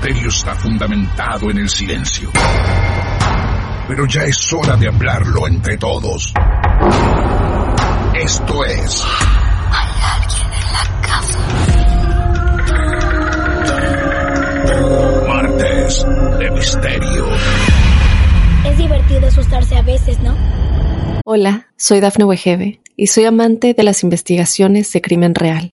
Misterio está fundamentado en el silencio. Pero ya es hora de hablarlo entre todos. Esto es... Hay alguien en la casa. Martes de Misterio. Es divertido asustarse a veces, ¿no? Hola, soy Dafne Wegebe y soy amante de las investigaciones de crimen real.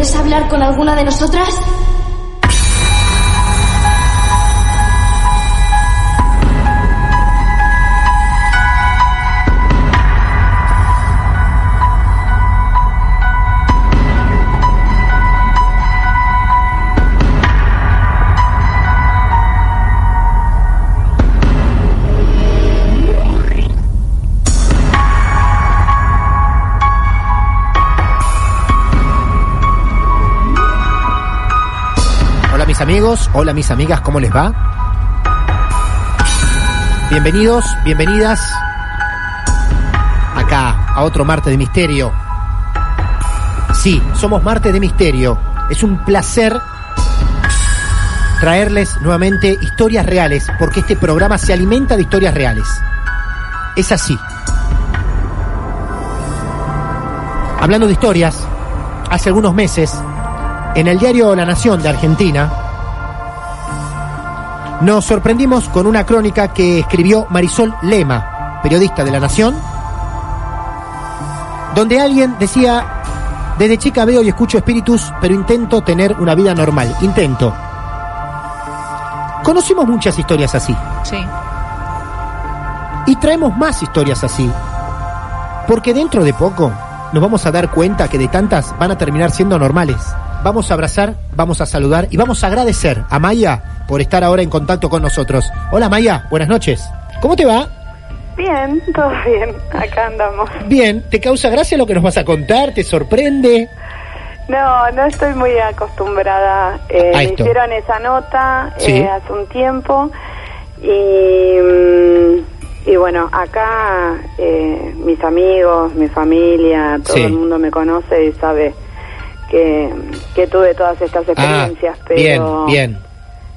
¿Quieres hablar con alguna de nosotras? Amigos, hola mis amigas, ¿cómo les va? Bienvenidos, bienvenidas acá a otro martes de misterio. Sí, somos martes de misterio. Es un placer traerles nuevamente historias reales, porque este programa se alimenta de historias reales. Es así. Hablando de historias, hace algunos meses en el diario La Nación de Argentina, nos sorprendimos con una crónica que escribió Marisol Lema, periodista de La Nación, donde alguien decía, desde chica veo y escucho espíritus, pero intento tener una vida normal, intento. Conocimos muchas historias así. Sí. Y traemos más historias así. Porque dentro de poco nos vamos a dar cuenta que de tantas van a terminar siendo normales. Vamos a abrazar, vamos a saludar y vamos a agradecer a Maya por estar ahora en contacto con nosotros. Hola Maya, buenas noches. ¿Cómo te va? Bien, todo bien, acá andamos. Bien, ¿te causa gracia lo que nos vas a contar? ¿Te sorprende? No, no estoy muy acostumbrada. Eh, me hicieron esa nota Sí. eh, hace un tiempo y, mm, y bueno, acá eh, mis amigos, mi familia, todo Sí. el mundo me conoce y sabe que, que tuve todas estas experiencias, ah, bien, pero bien.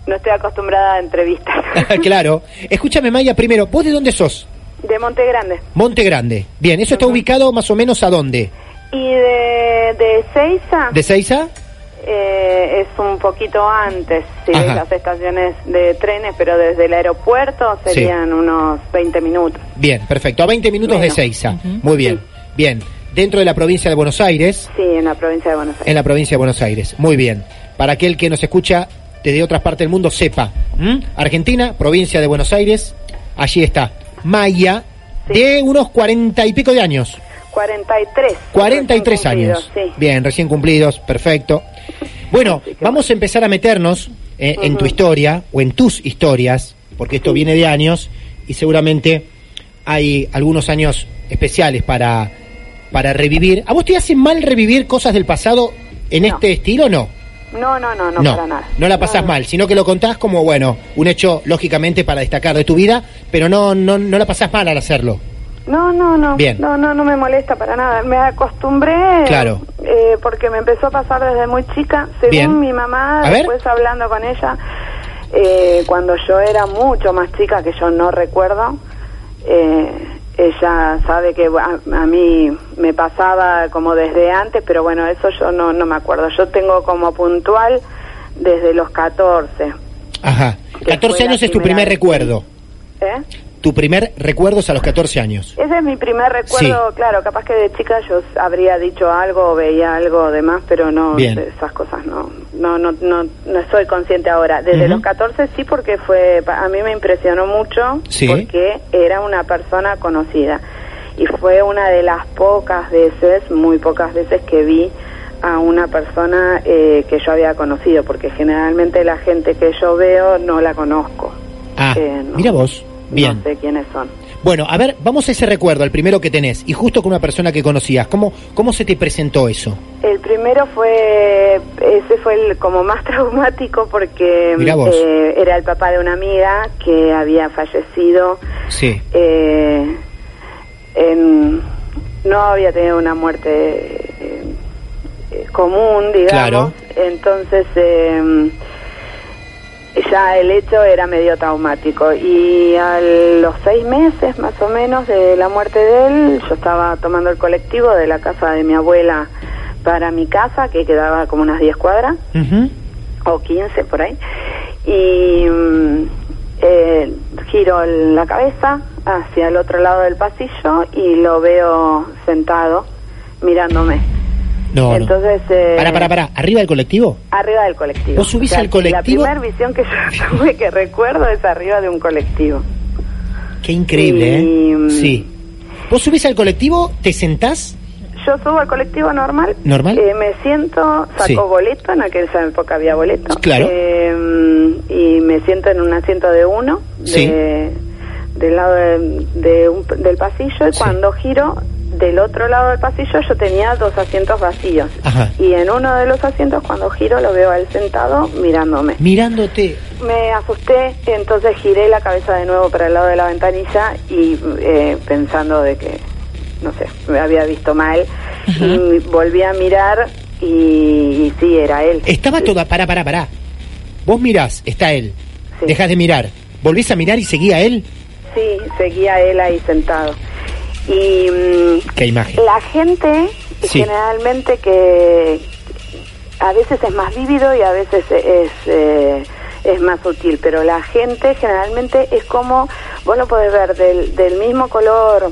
no estoy acostumbrada a entrevistas. claro. Escúchame Maya, primero, ¿vos de dónde sos? de Monte Grande. Monte Grande. Bien, ¿eso está ubicado más o menos a dónde? Y de, de Seiza... ¿De Seiza? Eh, es un poquito antes, sí, las estaciones de trenes, pero desde el aeropuerto serían unos 20 minutos. Bien, perfecto. A 20 minutos de. Seiza. Muy bien, bien. Dentro de la provincia de Buenos Aires, Sí, en la provincia de Buenos Aires. en la provincia de Buenos Aires. Muy bien. Para aquel que nos escucha desde otras partes del mundo, sepa. Argentina, provincia de Buenos Aires, allí está. Maya, de unos cuarenta y pico de años. 43. 43 recién años. Sí. Bien, recién cumplidos, perfecto. Bueno, vamos a empezar a meternos eh, en tu historia o en tus historias, porque esto viene de años y seguramente hay algunos años especiales para para revivir. ¿A vos te hace mal revivir cosas del pasado en No. este estilo o no? No, no, no, no, para nada. no la pasás No, mal, sino que lo contás como, bueno, un hecho lógicamente para destacar de tu vida, pero no, no, no la pasás mal al hacerlo. No, no, no. Bien. No, no, no me molesta para nada. Me acostumbré. Claro. eh, porque me empezó a pasar desde muy chica. Según Bien. mi mamá, A ver. después hablando con ella, eh, cuando yo era mucho más chica, que yo no recuerdo, eh, ella sabe que a, a mí me pasaba como desde antes, pero bueno, eso yo no, no me acuerdo. Yo tengo como puntual desde los 14. Ajá. Que 14 fue la años es tu primer vez. recuerdo. ¿Eh? Tu primer recuerdo es a los 14 años. Ese es mi primer recuerdo, claro, capaz que de chica yo habría dicho algo o veía algo de más, pero no, Bien. esas cosas no, no, no, no, no soy consciente ahora. Desde los 14 sí, porque fue, a mí me impresionó mucho, Sí. porque era una persona conocida. Y fue una de las pocas veces, muy pocas veces que vi a una persona eh, que yo había conocido, porque generalmente la gente que yo veo no la conozco. Ah, Eh, no. mira vos. Bien. No sé quiénes son. Bueno, a ver, vamos a ese recuerdo, el primero que tenés, y justo con una persona que conocías. ¿Cómo, cómo se te presentó eso? El primero fue, ese fue el como más traumático porque eh, era el papá de una amiga que había fallecido, Sí. eh, en- no había tenido una muerte eh, eh, común, digamos. Claro. Entonces, eh, ya el hecho era medio traumático. Y a los seis meses más o menos de la muerte de él, yo estaba tomando el colectivo de la casa de mi abuela para mi casa, que quedaba como unas 10 cuadras o 15 por ahí. Y mm, eh, giro la cabeza hacia el otro lado del pasillo y lo veo sentado mirándome. No, no. Entonces, eh, Pará, pará, pará. ¿Arriba del colectivo? arriba del colectivo. ¿Vos subís al colectivo? La primera visión que yo tuve que recuerdo es arriba de un colectivo. Qué increíble, Y, ¿eh? mm, Sí. ¿Vos subís al colectivo, te sentás? Yo subo al colectivo normal. ¿Normal? eh, me siento, saco Sí. boleto, en aquella época había boleto. Claro. eh, y me siento en un asiento de uno, Sí. de, del lado de- de un- del pasillo, y Sí. cuando giro del otro lado del pasillo yo tenía dos asientos vacíos. Ajá. Y en uno de los asientos, cuando giro, lo veo a él sentado mirándome. Mirándote. Me asusté, entonces giré la cabeza de nuevo para el lado de la ventanilla y eh, pensando de que, no sé, me había visto mal, y volví a mirar y, y sí, era él. Estaba toda... Pará, pará, pará. Vos mirás, está él. Sí. Dejás de mirar. ¿Volvés a mirar y seguía él? Sí, seguía él ahí sentado. Y Qué imagen. la gente Sí. generalmente que a veces es más vívido y a veces es eh, es más sutil, pero la gente generalmente es como vos lo podés ver del, del mismo color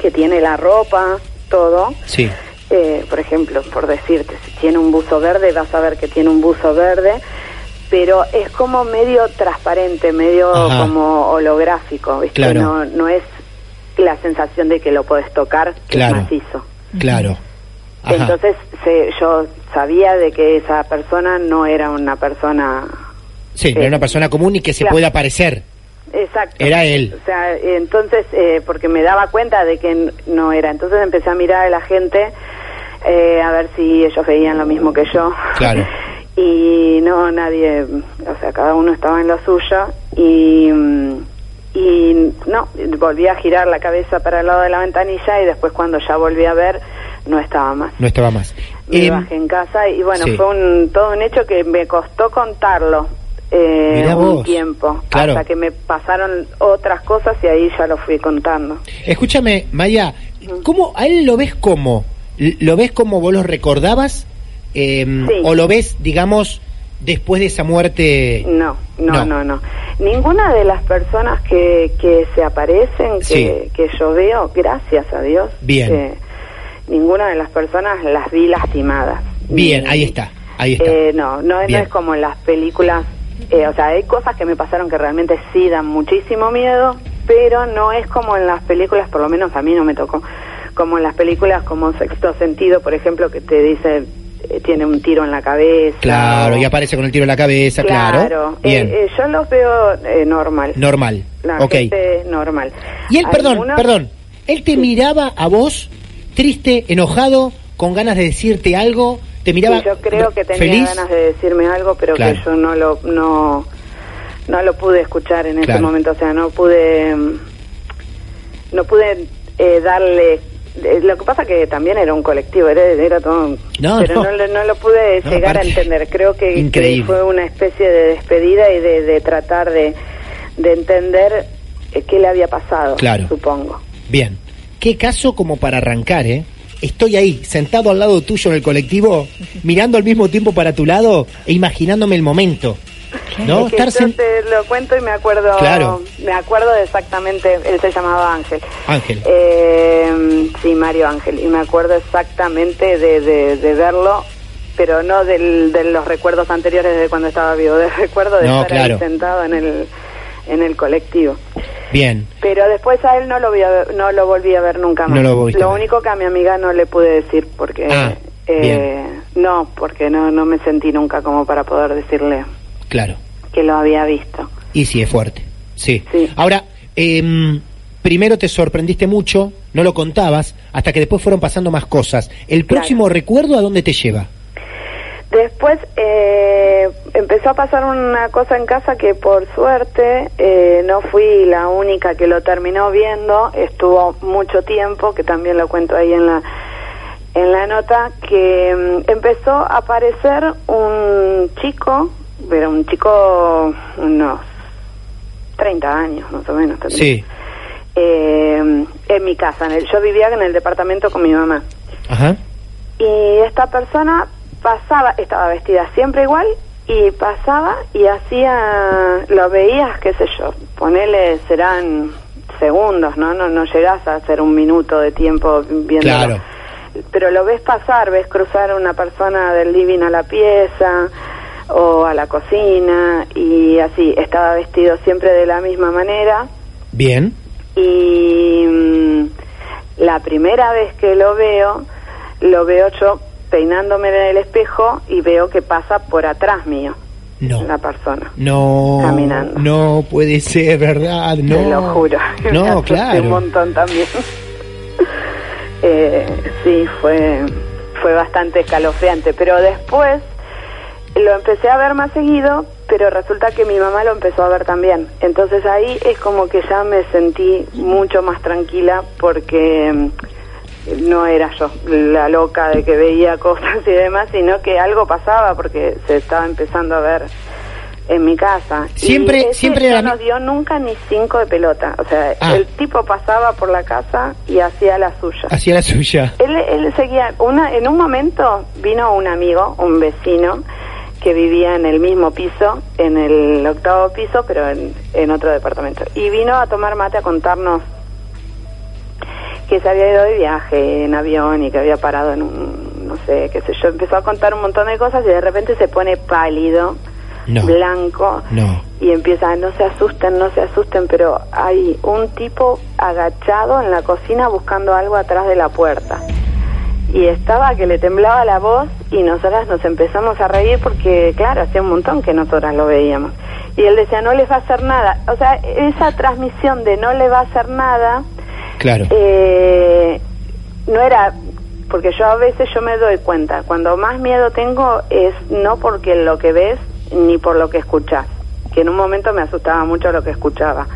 que tiene la ropa, todo. Sí. Eh, por ejemplo, por decirte, si tiene un buzo verde, vas a ver que tiene un buzo verde, pero es como medio transparente, medio Ajá. como holográfico, ¿viste? Claro. No, no es la sensación de que lo puedes tocar, que Claro. es macizo. Claro. Ajá. Entonces se, yo sabía de que esa persona no era una persona... sí, no era una persona común y que se Claro. pueda parecer. Exacto. Era él. O sea, entonces, eh, porque me daba cuenta de que no era. Entonces empecé a mirar a la gente eh, a ver si ellos veían lo mismo que yo. Claro. y no, nadie, o sea, cada uno estaba en lo suyo y, mm, y no, volví a girar la cabeza para el lado de la ventanilla y después cuando ya volví a ver, no estaba más. No estaba más. Me Em, bajé en casa y bueno, sí. fue un, todo un hecho que me costó contarlo eh, un tiempo, Claro. hasta que me pasaron otras cosas y ahí ya lo fui contando. Escúchame, Maya, ¿cómo, ¿a él lo ves como? ¿Lo ves como vos lo recordabas? Em, Sí. ¿O lo ves, digamos, después de esa muerte? No, no, No. no, no. Ninguna de las personas que, que se aparecen, que, Sí. que yo veo, gracias a Dios, Bien. eh, ninguna de las personas las vi lastimadas. Bien, ahí está, ahí está. Eh, no, no, es como en las películas. eh, o sea, hay cosas que me pasaron que realmente sí dan muchísimo miedo, pero no es como en las películas, por lo menos a mí no me tocó, como en las películas como Sexto Sentido, por ejemplo, que te dice tiene un tiro en la cabeza. Claro, o- y aparece con el tiro en la cabeza, claro. Eh, Bien, eh, yo los veo eh, normal. normal. La ok. gente normal. Y él, perdón, Algunos- perdón, él te miraba a vos triste, enojado, con ganas de decirte algo, te miraba Sí, yo creo que tenía feliz. ganas de decirme algo, pero Claro. que yo no lo no no lo pude escuchar en ese Claro. momento, o sea, no pude mm, no pude eh, darle eh, lo que pasa que también era un colectivo, era, era todo, No, pero no. no. lo- no lo pude llegar a entender. Creo que, fue una especie de despedida y de, de tratar de, de entender eh, qué le había pasado, Claro. supongo. Bien. Qué caso como para arrancar, ¿eh? Estoy ahí, sentado al lado tuyo en el colectivo, mirando al mismo tiempo para tu lado e imaginándome el momento. ¿No? Es que Estar yo sen- te lo cuento y me acuerdo Claro. me acuerdo exactamente él se llamaba Ángel Ángel. Eh, sí Mario Ángel y me acuerdo exactamente de, de, de verlo pero no del, de los recuerdos anteriores de cuando estaba vivo de recuerdo de No, estar claro. ahí sentado en el en el colectivo Bien. pero después a él no lo vi a ver- no lo volví a ver nunca más No lo único que a mi amiga no le pude decir porque Ah, eh, no porque no no me sentí nunca como para poder decirle Claro. que lo había visto Y sí, es fuerte. Sí. Sí. Ahora, em, primero te sorprendiste mucho, no lo contabas, hasta que después fueron pasando más cosas. ¿El Claro. próximo recuerdo a dónde te lleva? Después eh, empezó a pasar una cosa en casa que por suerte eh, no fui la única que lo terminó viendo, estuvo mucho tiempo, que también lo cuento ahí en la en la nota, que mm, empezó a aparecer un chico, era un chico unos 30 años más o menos. tendría. Sí. Eh, en mi casa, en el- yo vivía en el departamento con mi mamá. Ajá. Y esta persona pasaba, estaba vestida siempre igual y pasaba y hacía, lo veías, qué sé yo, ponele, serán segundos, ¿no? No, no llegás a hacer un minuto de tiempo viendo. Claro. Pero lo ves pasar, ves cruzar una persona del living a la pieza o a la cocina y así, estaba vestido siempre de la misma manera Bien. y mm, la primera vez que lo veo, lo veo yo peinándome en el espejo y veo que pasa por atrás mío No. la persona. No. Caminando. No puede ser, ¿verdad? No. Te lo juro. Me No, claro. Un montón también. eh, sí, fue, fue bastante escalofriante. Pero después lo empecé a ver más seguido, pero resulta que mi mamá lo empezó a ver también. Entonces ahí es como que ya me sentí mucho más tranquila porque mm, no era yo la loca de que veía cosas y demás, sino que algo pasaba porque se estaba empezando a ver en mi casa. Siempre- y ese siempre no nos dio nunca ni cinco de pelota. O sea, Ah. el tipo pasaba por la casa y hacía la suya. Hacía la suya. Él, él seguía, una, en un momento vino un amigo, un vecino, que vivía en el mismo piso, en el octavo piso, pero en, en otro departamento. Y vino a tomar mate a contarnos que se había ido de viaje en avión y que había parado en un, no sé, qué sé yo. Empezó a contar un montón de cosas y de repente se pone pálido, No. blanco, No. y empieza, no se asusten, no se asusten, pero hay un tipo agachado en la cocina buscando algo atrás de la puerta. Y estaba que le temblaba la voz y nosotras nos empezamos a reír porque, claro, hacía un montón que nosotras lo veíamos. Y él decía, no les va a hacer nada. O sea, esa transmisión de no le va a hacer nada, Claro. eh, no era porque yo a veces yo me doy cuenta cuando más miedo tengo es no porque lo que ves ni por lo que escuchas que en un momento me asustaba mucho lo que escuchaba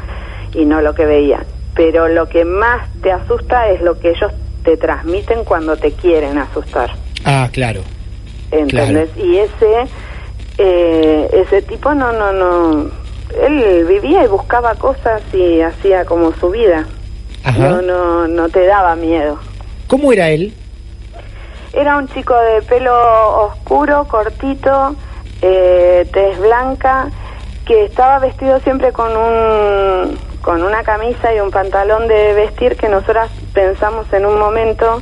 y no lo que veía pero lo que más te asusta es lo que ellos te transmiten cuando te quieren asustar Ah, claro. ¿entendés? y ese eh, ese tipo no no no él vivía y buscaba cosas y hacía como su vida Ajá. no no no te daba miedo ¿Cómo era él? Era un chico de pelo oscuro, cortito, eh, tez blanca, que estaba vestido siempre con un con una camisa y un pantalón de vestir que nosotras pensamos en un momento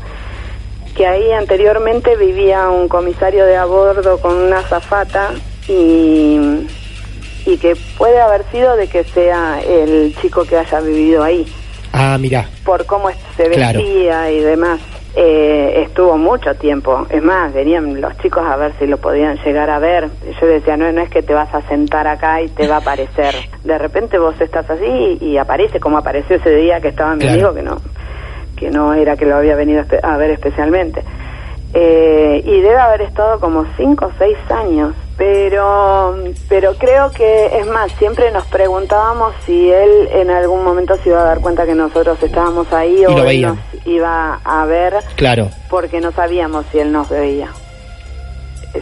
que ahí anteriormente vivía un comisario de a bordo con una azafata y, y que puede haber sido de que sea el chico que haya vivido ahí Ah, mira. por cómo se Claro. vestía y demás. Eh, estuvo mucho tiempo. Es más, venían los chicos a ver si lo podían llegar a ver. Yo decía, no, no es que te vas a sentar acá y te va a aparecer. De repente vos estás así y aparece como apareció ese día que estaba mi Claro. amigo, que no que no era que lo había venido a ver especialmente. Eh, y debe haber estado como cinco o seis años, pero, pero creo que, es más, siempre nos preguntábamos si él en algún momento se iba a dar cuenta que nosotros estábamos ahí o él nos iba a ver Claro. porque no sabíamos si él nos veía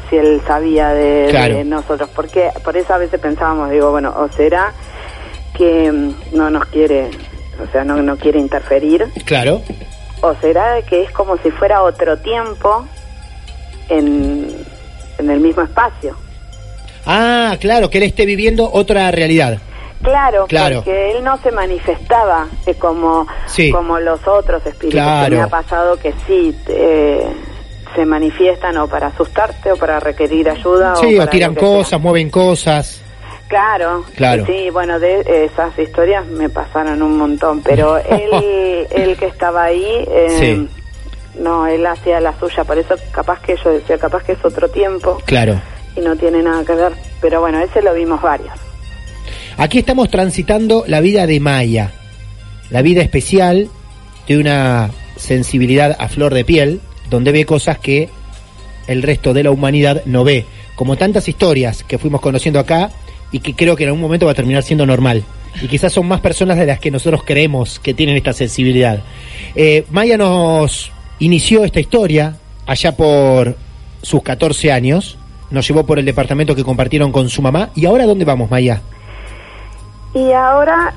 si él sabía de, Claro. de nosotros porque por eso a veces pensábamos digo bueno o será que mm, no nos quiere o sea no no quiere interferir Claro. o será que es como si fuera otro tiempo en, en el mismo espacio Ah, claro, que él esté viviendo otra realidad. Claro, Claro. porque él no se manifestaba eh, como, Sí. como los otros espíritus. Claro. Que me ha pasado que sí eh, se manifiestan o para asustarte o para requerir ayuda. Sí, o, o tiran cosas, mueven cosas. Claro, Claro. sí, bueno, de esas historias me pasaron un montón, pero él, él que estaba ahí, eh, Sí. no, él hacía la suya, por eso capaz que yo decía, capaz que es otro tiempo Claro. y no tiene nada que ver, pero bueno, ese lo vimos varios. Aquí estamos transitando la vida de Maya, la vida especial de una sensibilidad a flor de piel, donde ve cosas que el resto de la humanidad no ve, como tantas historias que fuimos conociendo acá y que creo que en algún momento va a terminar siendo normal. Y quizás son más personas de las que nosotros creemos que tienen esta sensibilidad. Eh, Maya nos inició esta historia allá por sus 14 años, nos llevó por el departamento que compartieron con su mamá. ¿Y ahora dónde vamos, Maya? Y ahora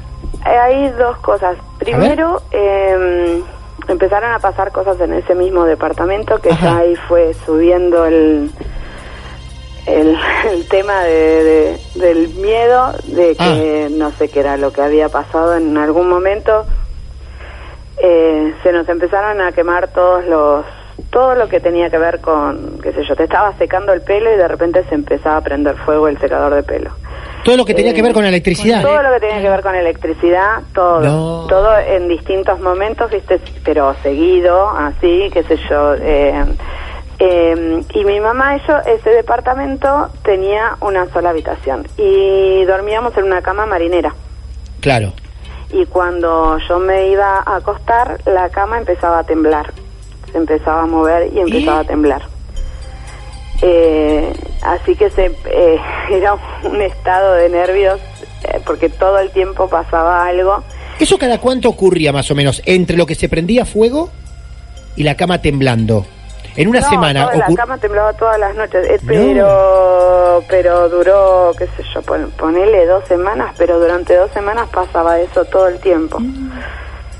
eh, hay dos cosas. Primero, eh, empezaron a pasar cosas en ese mismo departamento que Ajá. ya ahí fue subiendo el el, el tema de, de- del miedo de que no sé qué era lo que había pasado en algún momento. Eh, se nos empezaron a quemar todos los todo lo que tenía que ver con, qué sé yo, te estaba secando el pelo y de repente se empezaba a prender fuego el secador de pelo. Todo lo que tenía Eh, que ver con electricidad. Todo lo que tenía que ver con electricidad, todo. No. Todo en distintos momentos, ¿viste? Pero seguido, así, qué sé yo. eh, eh, y mi mamá, yo, ese departamento tenía una sola habitación. Y dormíamos en una cama marinera. Claro. Y cuando yo me iba a acostar, la cama empezaba a temblar. Se empezaba a mover y empezaba a temblar. Eh, así que se, eh, era un estado de nervios eh, porque todo el tiempo pasaba algo. ¿Eso cada cuánto ocurría más o menos? Entre lo que se prendía fuego y la cama temblando. En una No, semana toda la cama temblaba todas las noches, eh, No. pero pero duró, qué sé yo, pon- ponele dos semanas, pero durante dos semanas pasaba eso todo el tiempo.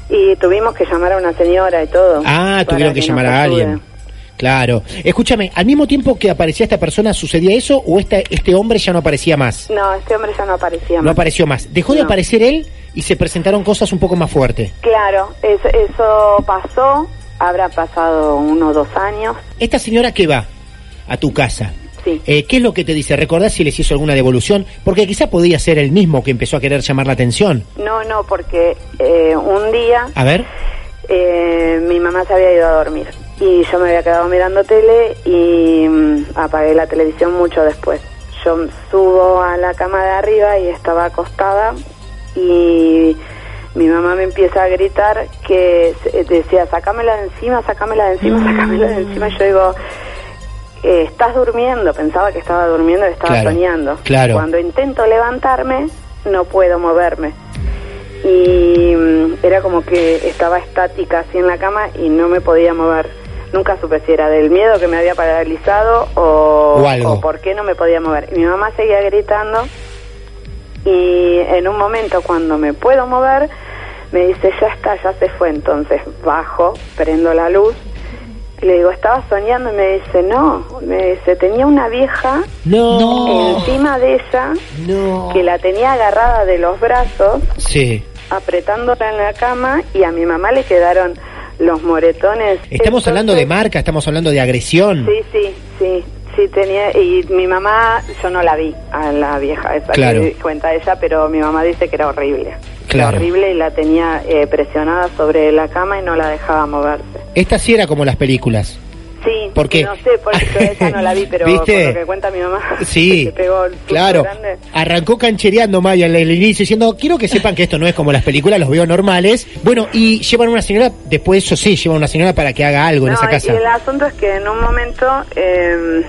Y tuvimos que llamar a una señora y todo. Ah, tuvieron que, llamar a alguien. Claro. Escúchame, ¿al mismo tiempo que aparecía esta persona sucedía eso o este, este hombre ya no aparecía más? No, este hombre ya no aparecía No más. apareció más. Dejó de No. aparecer él y se presentaron cosas un poco más fuertes. Claro, es- eso pasó, habrá pasado uno o dos años, Esta señora que va a tu casa, sí. eh, ¿qué es lo que te dice? ¿Recordás si les hizo alguna devolución? Porque quizá podía ser el mismo que empezó a querer llamar la atención. No, no, porque eh, un día A ver. eh, mi mamá se había ido a dormir y yo me había quedado mirando tele y mm, apagué la televisión mucho después. Yo subo a la cama de arriba y estaba acostada y mi mamá me empieza a gritar que se- decía, sacámela de encima, sacámela de encima, sacámela de encima. Y yo digo, eh, estás durmiendo, pensaba que estaba durmiendo estaba Claro, soñando. claro. Cuando intento levantarme, no puedo moverme. Y mm, era como que estaba estática así en la cama y no me podía mover. Nunca supe si era del miedo que me había paralizado o, O algo. o por qué no me podía mover. Y mi mamá seguía gritando y en un momento cuando me puedo mover me dice ya está, ya se fue. Entonces bajo, prendo la luz y le digo, estaba soñando y me dice, no, me dice, tenía una vieja No. encima de ella No. que la tenía agarrada de los brazos, Sí. apretándola en la cama y a mi mamá le quedaron los moretones. Estamos Entonces- hablando de marca, estamos hablando de agresión. Sí, sí, sí, sí tenía y mi mamá, yo no la vi a la vieja esa Claro. que cuenta ella, pero mi mamá dice que era horrible. Claro. Era horrible y la tenía eh, presionada sobre la cama y no la dejaba moverse. Esta sí era como las películas. Sí, Porque- no sé, por eso esa no la vi, pero ¿Viste? por lo que cuenta mi mamá, Sí, pegó el claro. grande. Arrancó canchereando Maya en el inicio diciendo, quiero que sepan que esto no es como las películas, los veo normales. Bueno, y llevan una señora, después eso sí, llevan una señora para que haga algo en esa y casa. el asunto es que en un momento eh,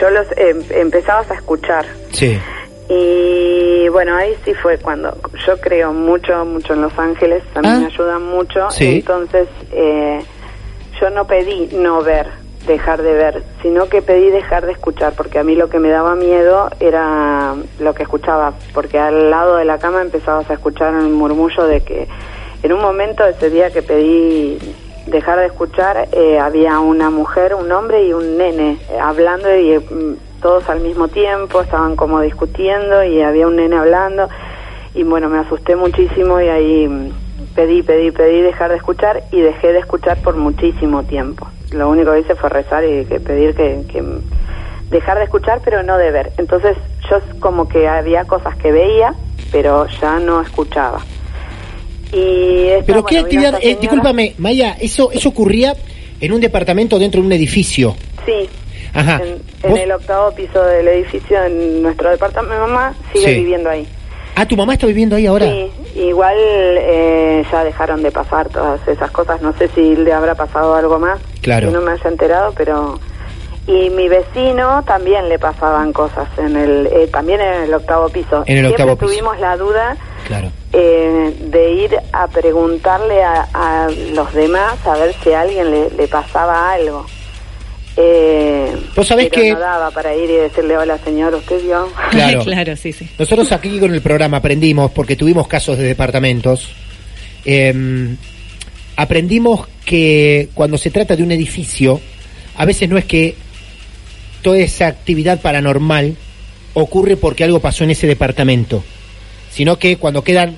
yo los em- empezabas a escuchar. Sí, Y bueno, ahí sí fue cuando yo creo mucho, mucho en Los Ángeles, también Ah. me ayudan mucho. Sí. Entonces, eh, yo no pedí no ver, dejar de ver, sino que pedí dejar de escuchar, porque a mí lo que me daba miedo era lo que escuchaba, porque al lado de la cama empezabas a escuchar un murmullo de que en un momento ese día que pedí dejar de escuchar, eh, había una mujer, un hombre y un nene eh, hablando y mm, todos al mismo tiempo, estaban como discutiendo y había un nene hablando y bueno, me asusté muchísimo y ahí mm, pedí, pedí, pedí dejar de escuchar y dejé de escuchar por muchísimo tiempo. Lo único que hice fue rezar y que pedir que, que dejar de escuchar pero no de ver. Entonces yo como que había cosas que veía pero ya no escuchaba. Y esta, Pero qué bueno, actividad, eh, discúlpame, Maya, eso, eso ocurría en un departamento dentro de un edificio. Sí, Ajá. en, en ¿Vos- el octavo piso del edificio, en nuestro departamento. Mi mamá sigue Sí. viviendo ahí. Ah, tu mamá está viviendo ahí ahora. Sí, igual eh, ya dejaron de pasar todas esas cosas. No sé si le habrá pasado algo más. Claro. Que no me haya enterado, pero. Y mi vecino también le pasaban cosas en el eh, también en el octavo piso. En el Siempre octavo piso. tuvimos la duda Claro. eh, de ir a preguntarle a, a los demás a ver si a alguien le, le pasaba algo. Eh, Vos sabés pero que- no daba para ir y decirle hola señor, usted vio. Claro. claro, sí, sí. Nosotros aquí con el programa aprendimos, porque tuvimos casos de departamentos, eh, aprendimos que cuando se trata de un edificio, a veces no es que toda esa actividad paranormal ocurre porque algo pasó en ese departamento, sino que cuando quedan,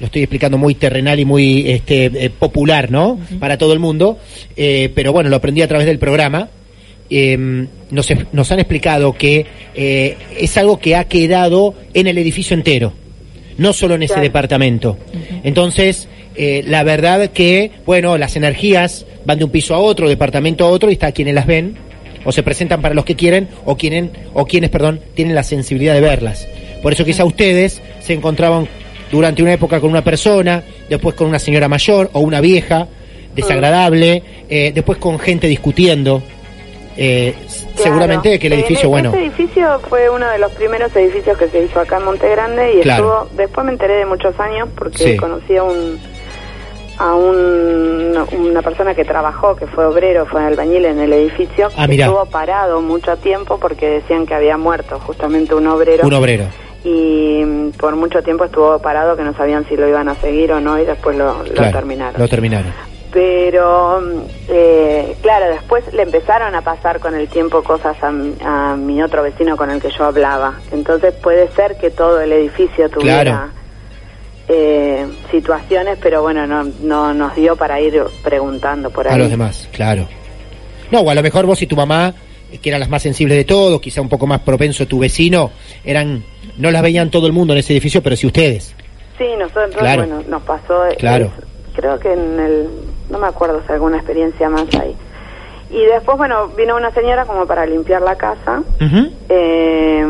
lo estoy explicando muy terrenal y muy este, eh, popular, ¿no? Para todo el mundo, eh, pero bueno, lo aprendí a través del programa. Eh, nos, nos han explicado que eh, es algo que ha quedado en el edificio entero, no solo en ese Claro. departamento. Entonces, eh, la verdad que, bueno, las energías van de un piso a otro, departamento a otro, y está quienes las ven, o se presentan para los que quieren, o, quieren, o quienes, perdón, tienen la sensibilidad de verlas. Por eso quizá ustedes se encontraban durante una época con una persona, después con una señora mayor o una vieja, desagradable, eh, después con gente discutiendo. Eh, Claro. seguramente que el edificio, e- bueno, Ese edificio fue uno de los primeros edificios que se hizo acá en Monte Grande y Claro. estuvo, después me enteré de muchos años porque Sí. conocí a un a un, una persona que trabajó, que fue obrero, fue albañil en el edificio, Ah, que estuvo parado mucho tiempo porque decían que había muerto justamente un obrero. un obrero. y por mucho tiempo estuvo parado que no sabían si lo iban a seguir o no y después lo, lo Claro, terminaron. Lo terminaron. Pero, eh, claro, después le empezaron a pasar con el tiempo cosas a, a mi otro vecino con el que yo hablaba. Entonces puede ser que todo el edificio tuviera Claro. eh, situaciones, pero bueno, no, no nos dio para ir preguntando por ahí. A los demás, claro. No, o a lo mejor vos y tu mamá, que eran las más sensibles de todo, quizá un poco más propenso tu vecino, eran no las veían todo el mundo en ese edificio, pero sí ustedes. Sí, nosotros, Claro. bueno, nos pasó. Claro. es- creo que en el. No me acuerdo si alguna experiencia más ahí. Y después, bueno, vino una señora como para limpiar la casa eh,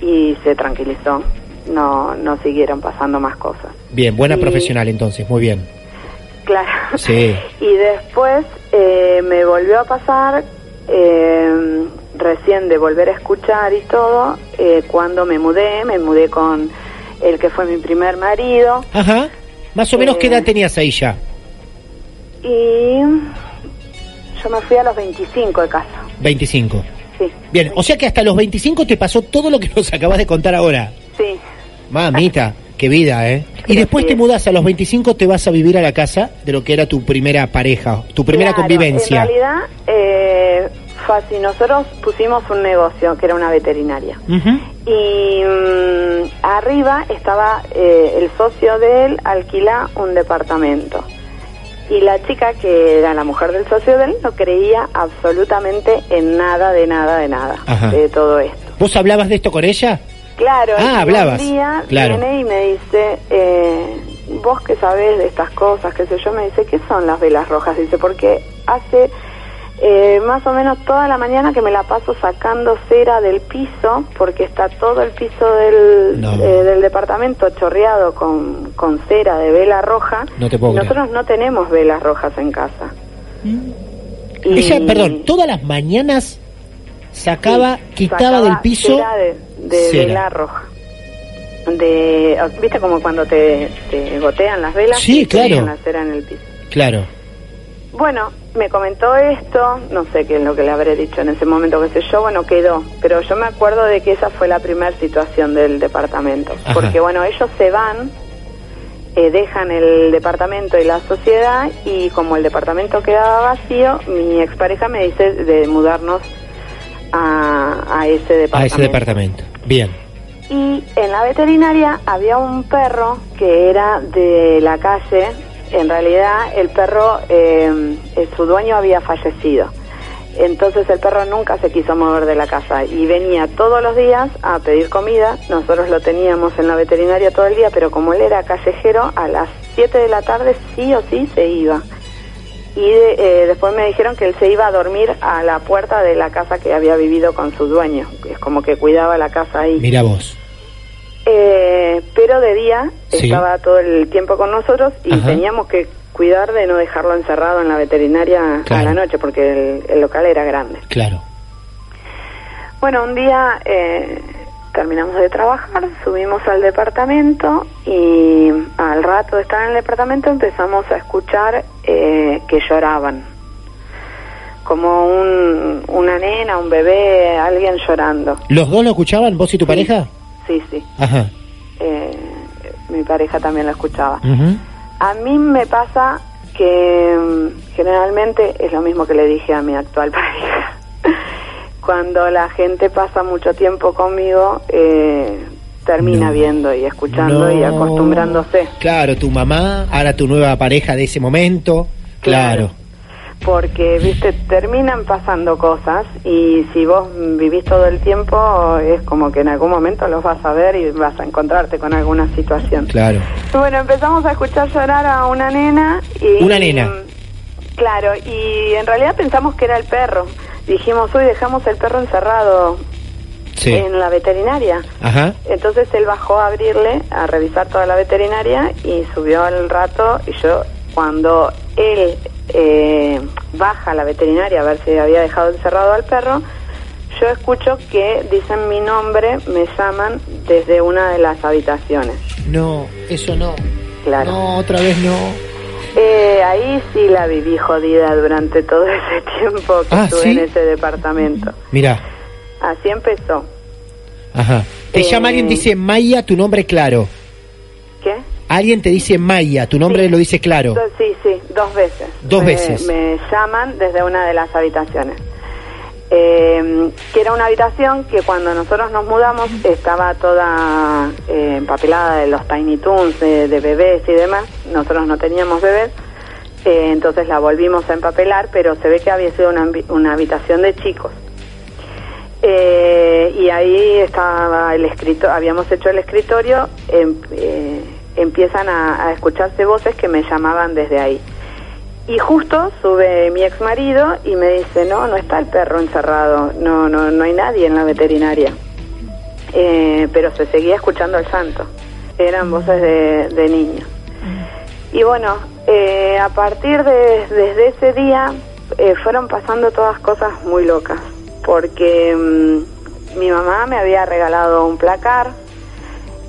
y se tranquilizó. No, no siguieron pasando más cosas. Bien, buena Y- profesional entonces, muy bien. Claro. Sí. Y después eh, me volvió a pasar, eh, recién de volver a escuchar y todo, eh, cuando me mudé, me mudé con el que fue mi primer marido. Ajá. Más o menos, ¿qué Eh, edad tenías ahí ya? Y yo me fui a los 25 de casa. 25. Sí. Bien, o sea que hasta los 25 te pasó todo lo que nos acabas de contar ahora. Sí. Mamita, qué vida, ¿eh? Y después te es. mudás a los 25, te vas a vivir a la casa de lo que era tu primera pareja, tu primera Claro, convivencia. En realidad, eh, fue así. Nosotros pusimos un negocio que era una veterinaria. Y mm, arriba estaba eh, el socio de él, alquila un departamento. Y la chica, que era la mujer del socio de él, no creía absolutamente en nada, de nada, de nada, Ajá. de todo esto. ¿Vos hablabas de esto con ella? Claro, Ah, hablabas, un día claro. viene y me dice, eh, vos que sabés de estas cosas, qué sé yo, me dice, ¿qué son las velas rojas? Dice, porque hace Eh, más o menos toda la mañana que me la paso sacando cera del piso, porque está todo el piso del, No. eh, del departamento chorreado con, con cera de vela roja. No te puedo Y creer. Nosotros no tenemos velas rojas en casa. Y Ella, perdón, todas las mañanas sacaba, quitaba sacaba del piso. cera de, de cera. vela roja. De, ¿Viste como cuando te, te gotean las velas? Sí, Y claro. la cera en el piso. Claro. Bueno, me comentó esto, no sé qué es lo que le habré dicho en ese momento, qué sé yo, bueno, quedó. Pero yo me acuerdo de que esa fue la primera situación del departamento. Ajá. Porque, bueno, ellos se van, eh, dejan el departamento y la sociedad, y como el departamento quedaba vacío, mi expareja me dice de mudarnos a, a ese departamento. A ese departamento. Bien. Y en la veterinaria había un perro que era de la calle. En realidad el perro, eh, eh, su dueño había fallecido. Entonces el perro nunca se quiso mover de la casa y venía todos los días a pedir comida. Nosotros lo teníamos en la veterinaria todo el día, pero como él era callejero, a las 7 de la tarde sí o sí se iba. Y de- eh, después me dijeron que él se iba a dormir a la puerta de la casa que había vivido con su dueño. Es como que cuidaba la casa ahí. Mira vos. Eh, pero de día Sí. estaba todo el tiempo con nosotros y Ajá. teníamos que cuidar de no dejarlo encerrado en la veterinaria a Claro. la noche porque el, el local era grande. Claro. Bueno, un día eh, terminamos de trabajar, subimos al departamento y al rato de estar en el departamento empezamos a escuchar eh, que lloraban. Como un, una nena, un bebé, alguien llorando. ¿Los dos lo escuchaban, vos y tu pareja? Sí, sí. Ajá. Eh, mi pareja también lo escuchaba. A mí me pasa que mm, generalmente es lo mismo que le dije a mi actual pareja. Cuando la gente pasa mucho tiempo conmigo, eh, termina No. viendo y escuchando y acostumbrándose. Claro, tu mamá, ahora tu nueva pareja de ese momento. Claro. Porque, viste, terminan pasando cosas y si vos vivís todo el tiempo, es como que en algún momento los vas a ver y vas a encontrarte con alguna situación. Claro. Bueno, empezamos a escuchar llorar a una nena y... Una nena. Claro, y en realidad pensamos que era el perro. Dijimos, hoy dejamos el perro encerrado Sí. en la veterinaria. Ajá. Entonces él bajó a abrirle, a revisar toda la veterinaria y subió al rato y yo cuando él eh, baja la veterinaria a ver si había dejado encerrado al perro, yo escucho que dicen mi nombre, me llaman desde una de las habitaciones. No, eso no. Claro. No, otra vez no. Eh, ahí sí la viví jodida durante todo ese tiempo que Ah, estuve ¿sí? en ese departamento. Mira. Así empezó. Ajá. Te Eh, llama alguien, dice Maya, tu nombre claro. ¿Qué? Alguien te dice Maya, tu nombre Sí. lo dice claro. Sí, sí, dos veces. Dos Me- veces. Me llaman desde una de las habitaciones. Eh, que era una habitación que cuando nosotros nos mudamos estaba toda eh, empapelada de los Tiny Toons, de, de bebés y demás. Nosotros no teníamos bebés, eh, entonces la volvimos a empapelar, pero se ve que había sido una, habitación de chicos. Eh, y ahí estaba el escritorio, habíamos hecho el escritorio, eh, empiezan a, a escucharse voces que me llamaban desde ahí. Y justo sube mi ex marido y me dice, no, no está el perro encerrado, no, no, no hay nadie en la veterinaria. Eh, pero se seguía escuchando el santo, eran voces de, niños. Y bueno, eh, a partir de desde ese día eh, fueron pasando todas cosas muy locas, porque mm, mi mamá me había regalado un placar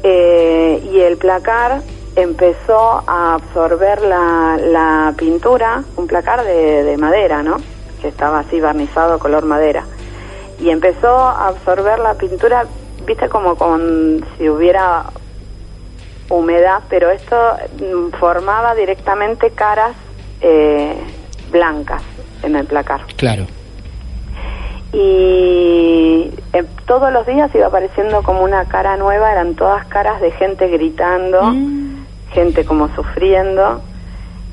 eh, y el placar empezó a absorber la, la pintura, un placar de, de madera, ¿no? Que estaba así barnizado color madera. Y empezó a absorber la pintura, viste, como con si hubiera humedad, pero esto formaba directamente caras eh, blancas en el placar. Claro. Y eh, todos los días iba apareciendo como una cara nueva, eran todas caras de gente gritando, gente como sufriendo.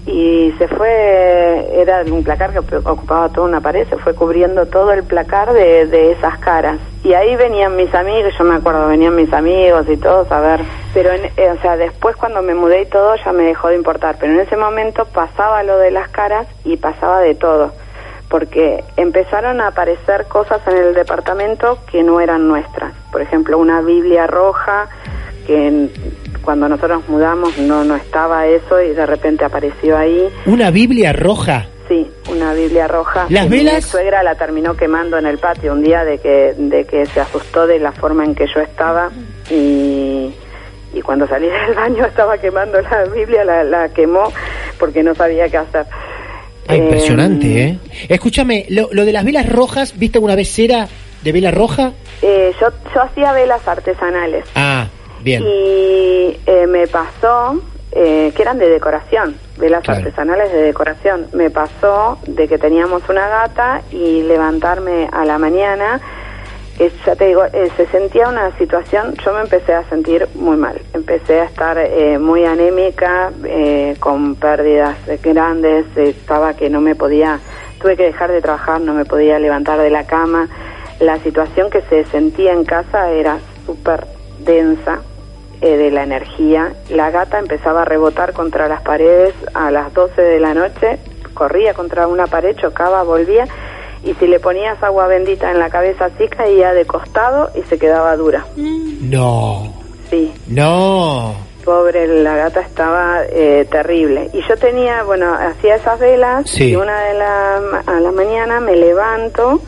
Y se fue, era un placar que ocupaba toda una pared, se fue cubriendo todo el placar de, de esas caras. Y ahí venían mis amigos, yo me acuerdo, venían mis amigos y todos a ver. Pero, en- eh, o sea, después cuando me mudé y todo ya me dejó de importar. Pero en ese momento pasaba lo de las caras y pasaba de todo porque empezaron a aparecer cosas en el departamento que no eran nuestras. Por ejemplo, una Biblia roja que cuando nosotros mudamos no no estaba eso y de repente apareció ahí. Una Biblia roja. Sí, una Biblia roja. ¿Las que Mi velas? suegra la terminó quemando en el patio un día de que, de que se asustó de la forma en que yo estaba y, y cuando salí del baño estaba quemando la Biblia, la, la quemó porque no sabía qué hacer. Ah, impresionante, ¿eh? Escúchame, lo, lo de las velas rojas, ¿viste alguna vez cera de vela roja? Eh, yo, yo hacía velas artesanales Ah, bien. y eh, me pasó eh, que eran de decoración, velas Claro. artesanales de decoración. Me pasó de que teníamos una gata y levantarme a la mañana, ya te digo, eh, se sentía una situación, yo me empecé a sentir muy mal, empecé a estar eh, muy anémica, eh, con pérdidas grandes, estaba que no me podía, tuve que dejar de trabajar, no me podía levantar de la cama, la situación que se sentía en casa era súper densa, eh, de la energía. La gata empezaba a rebotar contra las paredes a las 12 de la noche, corría contra una pared, chocaba, volvía y si le ponías agua bendita en la cabeza así caía de costado y se quedaba dura. No, Sí, no. pobre, la gata estaba eh, terrible. Y yo tenía, bueno, hacía esas velas Sí. y una de la, a la mañana me levanto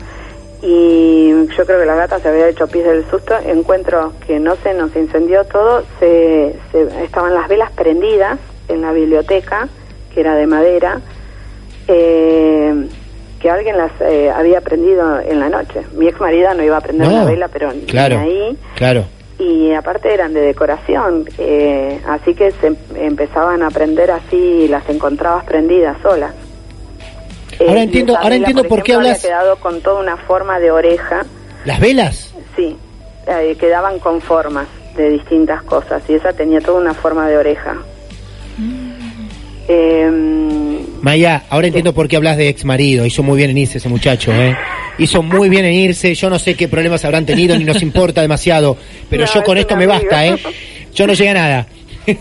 y yo creo que la gata se había hecho pis del susto, encuentro que no se nos incendió todo, se, se- estaban las velas prendidas en la biblioteca, que era de madera, eh, que alguien las eh, había prendido en la noche. Mi ex marida no iba a prender No, la vela, pero claro, ahí claro. y aparte eran de decoración, eh, así que se em- empezaban a prender así y las encontrabas prendidas solas. Eh, Ahora y entiendo- ahora entiendo por qué ejemplo, hablas- quedado con toda una forma de oreja, ¿Las velas? sí, eh, quedaban con formas de distintas cosas y esa tenía toda una forma de oreja. Em, Maya, ahora entiendo por qué hablas de ex marido. Hizo muy bien en irse ese muchacho, ¿eh? Hizo muy bien en irse. Yo no sé qué problemas habrán tenido ni nos importa demasiado. Pero No, yo con es esto me amigo. basta, ¿eh? Yo no llegué a nada. Sí,